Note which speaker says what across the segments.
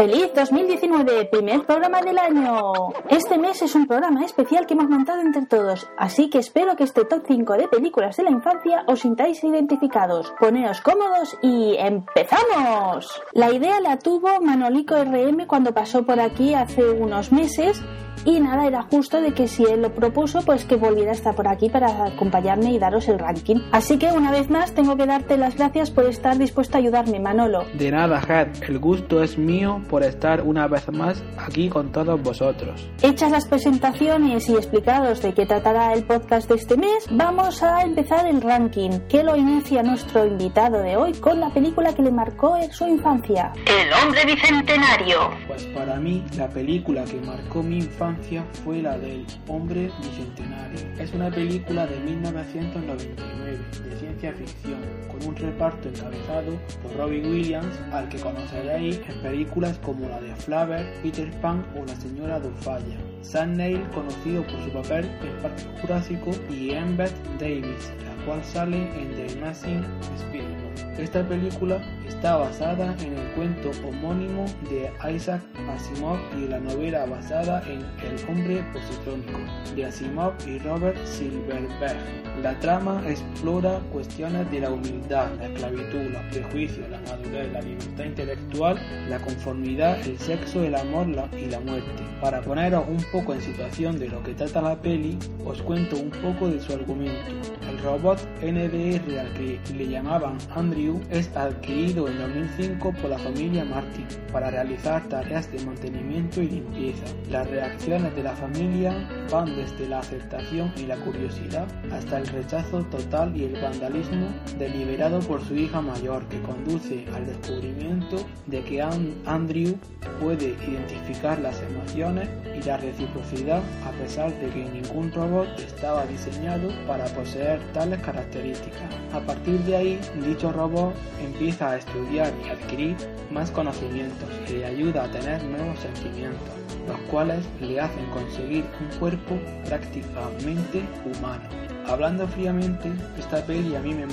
Speaker 1: ¡Feliz 2019! Primer programa del año. Este mes es un programa especial que hemos montado entre todos, así que espero que este top 5 de películas de la infancia os sintáis identificados. Poneos cómodos y ¡empezamos! La idea la tuvo Manolico RM cuando pasó por aquí hace unos meses y nada, era justo de que si él lo propuso, pues que volviera a estar por aquí para acompañarme y daros el ranking. Así que una vez más tengo que darte las gracias por estar dispuesto a ayudarme, Manolo.
Speaker 2: De nada, Had, el gusto es mío por estar una vez más aquí con todos vosotros.
Speaker 1: Hechas las presentaciones y explicados de qué tratará el podcast de este mes, vamos a empezar el ranking, que lo inicia nuestro invitado de hoy con la película que le marcó en su infancia.
Speaker 3: El hombre bicentenario.
Speaker 2: Pues para mí, la película que marcó mi infancia fue la del Hombre Bicentenario. Es una película de 1999 de ciencia ficción con un reparto encabezado por Robbie Williams al que conoceréis en películas como la de Flaver, Peter Pan o La Señora Dufalla. Sam Neill conocido por su papel en Parque Jurásico y Embeth Davis, cual sale en The Amazing Spider-Man. Esta película está basada en el cuento homónimo de Isaac Asimov y la novela basada en El hombre positrónico de Asimov y Robert Silverberg. La trama explora cuestiones de la humildad, la esclavitud, los prejuicios, la madurez, la libertad intelectual, la conformidad, el sexo, el amor y la muerte. Para poneros un poco en situación de lo que trata la peli, os cuento un poco de su argumento. El robot NDR al que le llamaban Andrew es adquirido en 2005 por la familia Martin para realizar tareas de mantenimiento y limpieza. Las reacciones de la familia van desde la aceptación y la curiosidad hasta el rechazo total y el vandalismo deliberado por su hija mayor que conduce al descubrimiento de que Andrew puede identificar las emociones y la reciprocidad a pesar de que ningún robot estaba diseñado para poseer tales características. A partir de ahí, dicho robot empieza a estudiar y adquirir más conocimientos y le ayuda a tener nuevos sentimientos, los cuales le hacen conseguir un cuerpo prácticamente humano. Hablando fríamente, esta peli a mí me,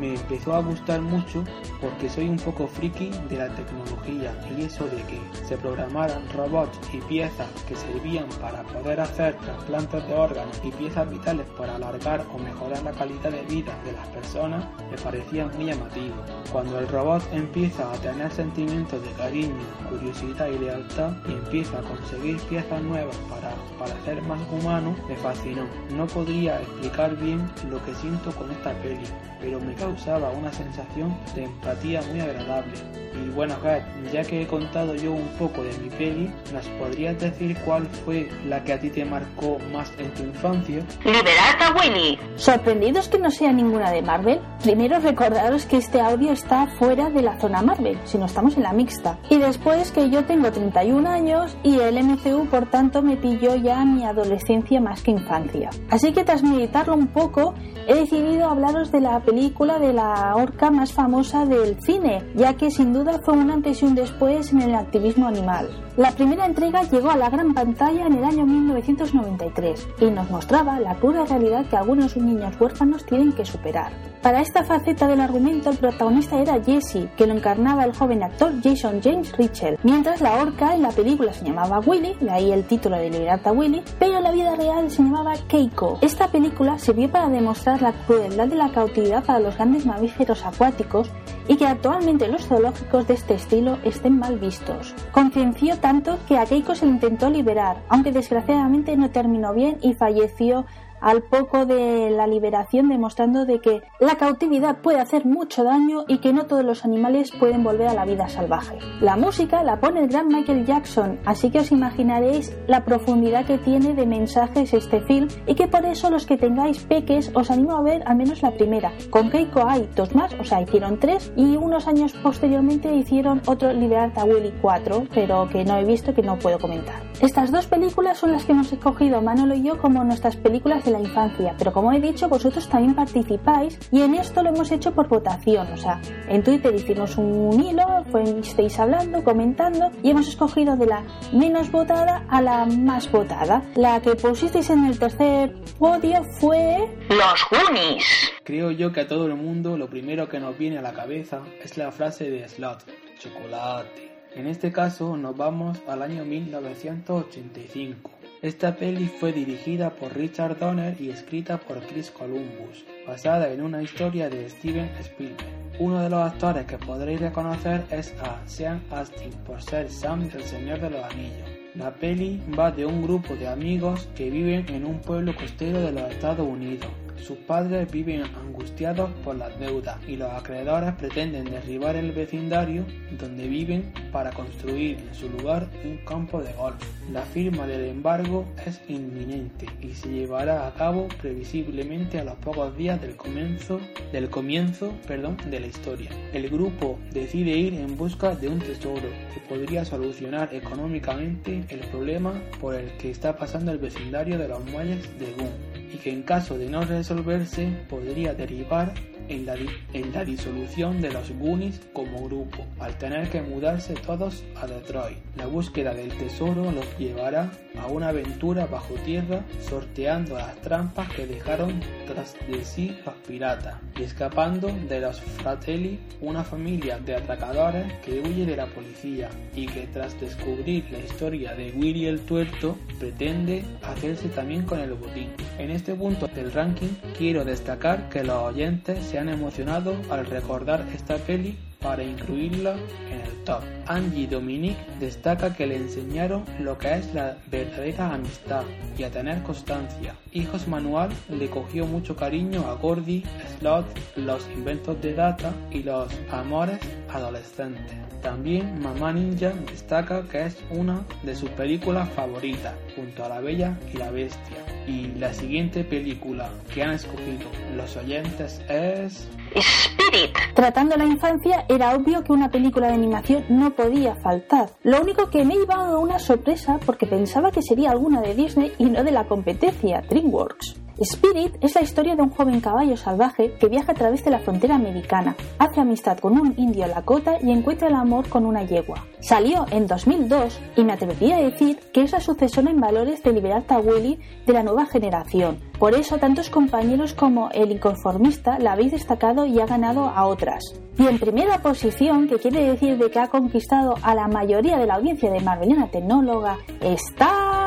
Speaker 2: me empezó a gustar mucho porque soy un poco friki de la tecnología y eso de que se programaran robots y piezas que servían para poder hacer trasplantes de órganos y piezas vitales para alargar o mejorar la calidad de vida de las personas me parecía muy llamativo. Cuando el robot empieza a tener sentimientos de cariño, curiosidad y lealtad y empieza a conseguir piezas nuevas para parecer más humano, me fascinó. No podría explicar bien lo que siento con esta peli, pero me causaba una sensación de empatía muy agradable. Y bueno, Kat, ya que he contado yo un poco de mi peli, ¿nos podrías decir cuál fue la que a ti te marcó más en tu infancia?
Speaker 3: ¡Liberad a Willy!
Speaker 1: ¿Sorprendidos que no sea ninguna de Marvel? Primero recordaros que este audio está fuera de la zona Marvel, si no estamos en la mixta. Y después que yo tengo 31 años y el MCU por tanto me pilló ya mi adolescencia más que infancia. Así que tras meditarlo un poco, he decidido hablaros de la película de la orca más famosa del cine, ya que sin duda fue un antes y un después en el activismo animal. La primera entrega llegó a la gran pantalla en el año 1993 y nos mostraba la cruda realidad que algunos niños huérfanos tienen que superar. Para esta faceta del argumento, el protagonista era Jesse, que lo encarnaba el joven actor Jason James Richel, mientras la orca en la película se llamaba Willy, de ahí el título de Libertad a Willy, pero en la vida real se llamaba Keiko. Esta película sirvió para demostrar la crueldad de la cautividad para los grandes mamíferos acuáticos y que actualmente los zoológicos de este estilo estén mal vistos. Conciencia tanto que a Keiko se intentó liberar, aunque desgraciadamente no terminó bien y falleció al poco de la liberación demostrando de que la cautividad puede hacer mucho daño y que no todos los animales pueden volver a la vida salvaje. La música la pone el gran Michael Jackson, así que os imaginaréis la profundidad que tiene de mensajes este film y que por eso los que tengáis peques os animo a ver al menos la primera. Con Keiko hay dos más, o sea, hicieron tres y unos años posteriormente hicieron otro Liberar a Willy 4, pero que no he visto que no puedo comentar. Estas dos películas son las que hemos escogido Manolo y yo como nuestras películas de la infancia, pero como he dicho, vosotros también participáis y en esto lo hemos hecho por votación, o sea, en Twitter hicimos un hilo, fuisteis hablando, comentando y hemos escogido de la menos votada a la más votada. La que pusisteis en el tercer podio fue...
Speaker 3: Los Goonies.
Speaker 2: Creo yo que a todo el mundo lo primero que nos viene a la cabeza es la frase de Slot, chocolate En este caso nos vamos al año 1985. Esta peli fue dirigida por Richard Donner y escrita por Chris Columbus, basada en una historia de Steven Spielberg. Uno de los actores que podréis reconocer es a Sean Astin por ser Sam del Señor de los Anillos. La peli va de un grupo de amigos que viven en un pueblo costero de los Estados Unidos. Sus padres viven angustiados por las deudas y los acreedores pretenden derribar el vecindario donde viven para construir en su lugar un campo de golf. La firma del embargo es inminente y se llevará a cabo previsiblemente a los pocos días del comienzo, del comienzo perdón, de la historia. El grupo decide ir en busca de un tesoro que podría solucionar económicamente el problema por el que está pasando el vecindario de los muelles de Gun y que en caso de no resolverse podría derivar en la, en la disolución de los Goonies como grupo, al tener que mudarse todos a Detroit. La búsqueda del tesoro los llevará a una aventura bajo tierra sorteando las trampas que dejaron tras de sí los piratas y escapando de los Fratelli, una familia de atracadores que huye de la policía y que tras descubrir la historia de Willy el Tuerto pretende hacerse también con el botín. En este punto del ranking quiero destacar que los oyentes se han emocionado al recordar esta peli para incluirla en el top. Angie Dominique destaca que le enseñaron lo que es la verdadera amistad y a tener constancia. Hijos Manual le cogió mucho cariño a Gordy, Slot, los inventos de Data y los amores adolescentes. También Mamá Ninja destaca que es una de sus películas favoritas, junto a La Bella y la Bestia. Y la siguiente película que han escogido los oyentes es...
Speaker 3: Spirit.
Speaker 1: Tratando la infancia, era obvio que una película de animación no podía faltar. Lo único que me iba a una sorpresa porque pensaba que sería alguna de Disney y no de la competencia, DreamWorks. Spirit es la historia de un joven caballo salvaje que viaja a través de la frontera americana, hace amistad con un indio Lakota y encuentra el amor con una yegua. Salió en 2002 y me atrevería a decir que es la sucesora en valores de Liberata Willy de la nueva generación. Por eso tantos compañeros como el inconformista la habéis destacado y ha ganado a otras. Y en primera posición, que quiere decir de que ha conquistado a la mayoría de la audiencia de Marvelina Tecnóloga, está...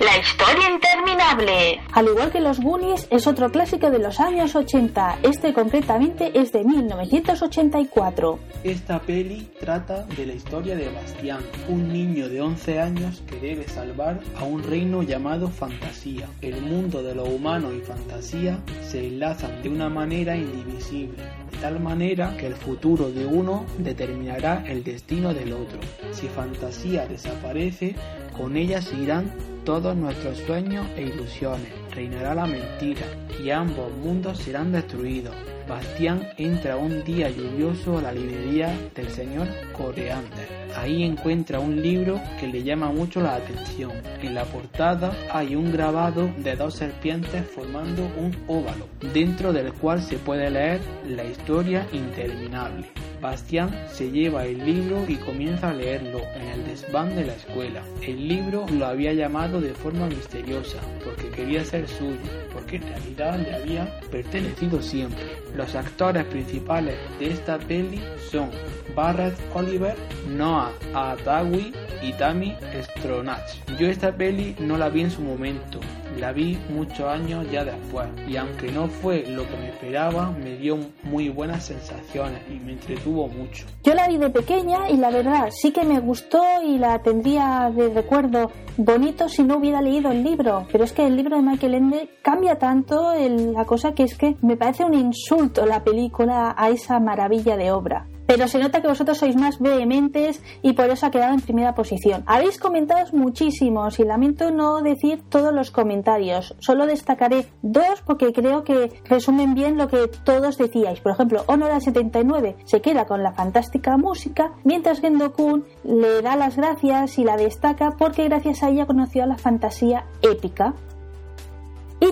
Speaker 3: La historia interminable.
Speaker 1: Al igual que los Goonies, es otro clásico de los años 80. Este concretamente es de 1984.
Speaker 2: Esta peli trata de la historia de Bastián, un niño de 11 años que debe salvar a un reino llamado Fantasía. El mundo de lo humano y fantasía se enlazan de una manera indivisible, de tal manera que el futuro de uno determinará el destino del otro. Si Fantasía desaparece, con ella se irán todos nuestros sueños e ilusiones, reinará la mentira y ambos mundos serán destruidos. Bastián entra un día lluvioso a la librería del señor Coreander. Ahí encuentra un libro que le llama mucho la atención. En la portada hay un grabado de dos serpientes formando un óvalo, dentro del cual se puede leer la historia interminable. Bastián se lleva el libro y comienza a leerlo en el desván de la escuela. El libro lo había llamado de forma misteriosa porque quería ser suyo, porque en realidad le había pertenecido siempre. Los actores principales de esta peli son Barrett Oliver, Noah Atawi y Tammy Stronach. Yo esta peli no la vi en su momento, la vi muchos años ya después y aunque no fue lo que me esperaba, me dio muy buenas sensaciones y me entretuvo mucho.
Speaker 1: Yo la vi de pequeña y la verdad sí que me gustó y la tendría de recuerdo bonito si no hubiera leído el libro, pero es que el libro de Michael Ende cambia tanto la cosa que es que me parece un insulto la película a esa maravilla de obra. Pero se nota que vosotros sois más vehementes y por eso ha quedado en primera posición. Habéis comentado muchísimos y lamento no decir todos los comentarios. Solo destacaré dos porque creo que resumen bien lo que todos decíais. Por ejemplo, Honora 79 se queda con la fantástica música, mientras Gendo-kun le da las gracias y la destaca porque gracias a ella conoció a la fantasía épica.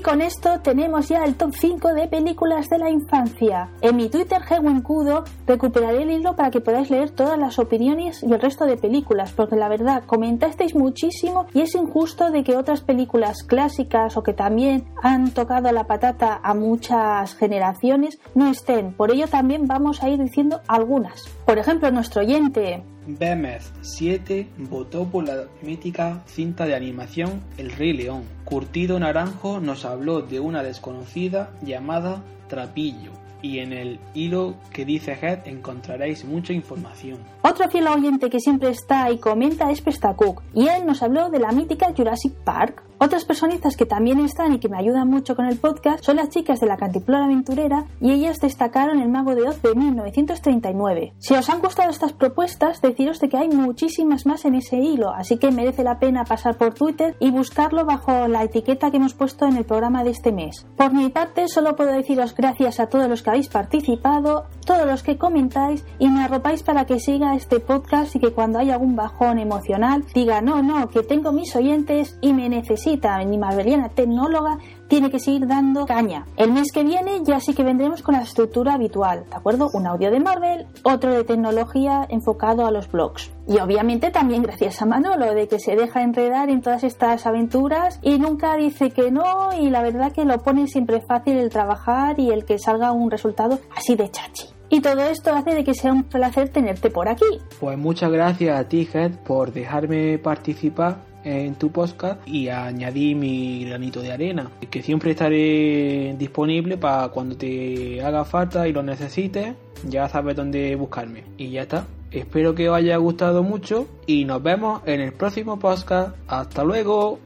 Speaker 1: Con esto tenemos ya el top 5 de películas de la infancia. En mi Twitter, Kudo, recuperaré el hilo para que podáis leer todas las opiniones y el resto de películas, porque la verdad comentasteis muchísimo y es injusto de que otras películas clásicas o que también han tocado la patata a muchas generaciones no estén. Por ello también vamos a ir diciendo algunas. Por ejemplo, nuestro oyente
Speaker 2: BMS7 votó por la mítica cinta de animación El Rey León. Curtido Naranjo nos habló de una desconocida llamada Trapillo. Y en el hilo que dice Head encontraréis mucha información.
Speaker 1: Otro fiel oyente que siempre está y comenta es Pestacook, y él nos habló de la mítica Jurassic Park. Otras personitas que también están y que me ayudan mucho con el podcast son las chicas de la Cantiplora Aventurera y ellas destacaron El Mago de Oz de 1939. Si os han gustado estas propuestas, deciros de que hay muchísimas más en ese hilo, así que merece la pena pasar por Twitter y buscarlo bajo la etiqueta que hemos puesto en el programa de este mes. Por mi parte, solo puedo deciros gracias a todos los que habéis participado, todos los que comentáis y me arropáis para que siga este podcast y que cuando haya algún bajón emocional diga no, no, que tengo mis oyentes y me necesito mi Marveliana tecnóloga, tiene que seguir dando caña. El mes que viene ya sí que vendremos con la estructura habitual, ¿de acuerdo? Un audio de Marvel, otro de tecnología enfocado a los blogs. Y obviamente también gracias a Manolo, de que se deja enredar en todas estas aventuras y nunca dice que no y la verdad que lo pone siempre fácil el trabajar y el que salga un resultado así de chachi. Y todo esto hace de que sea un placer tenerte por aquí.
Speaker 2: Pues muchas gracias a ti, Head, por dejarme participar en tu podcast y añadir mi granito de arena, que siempre estaré disponible para cuando te haga falta y lo necesites, ya sabes dónde buscarme. Y ya está. Espero que os haya gustado mucho y nos vemos en el próximo podcast. Hasta luego.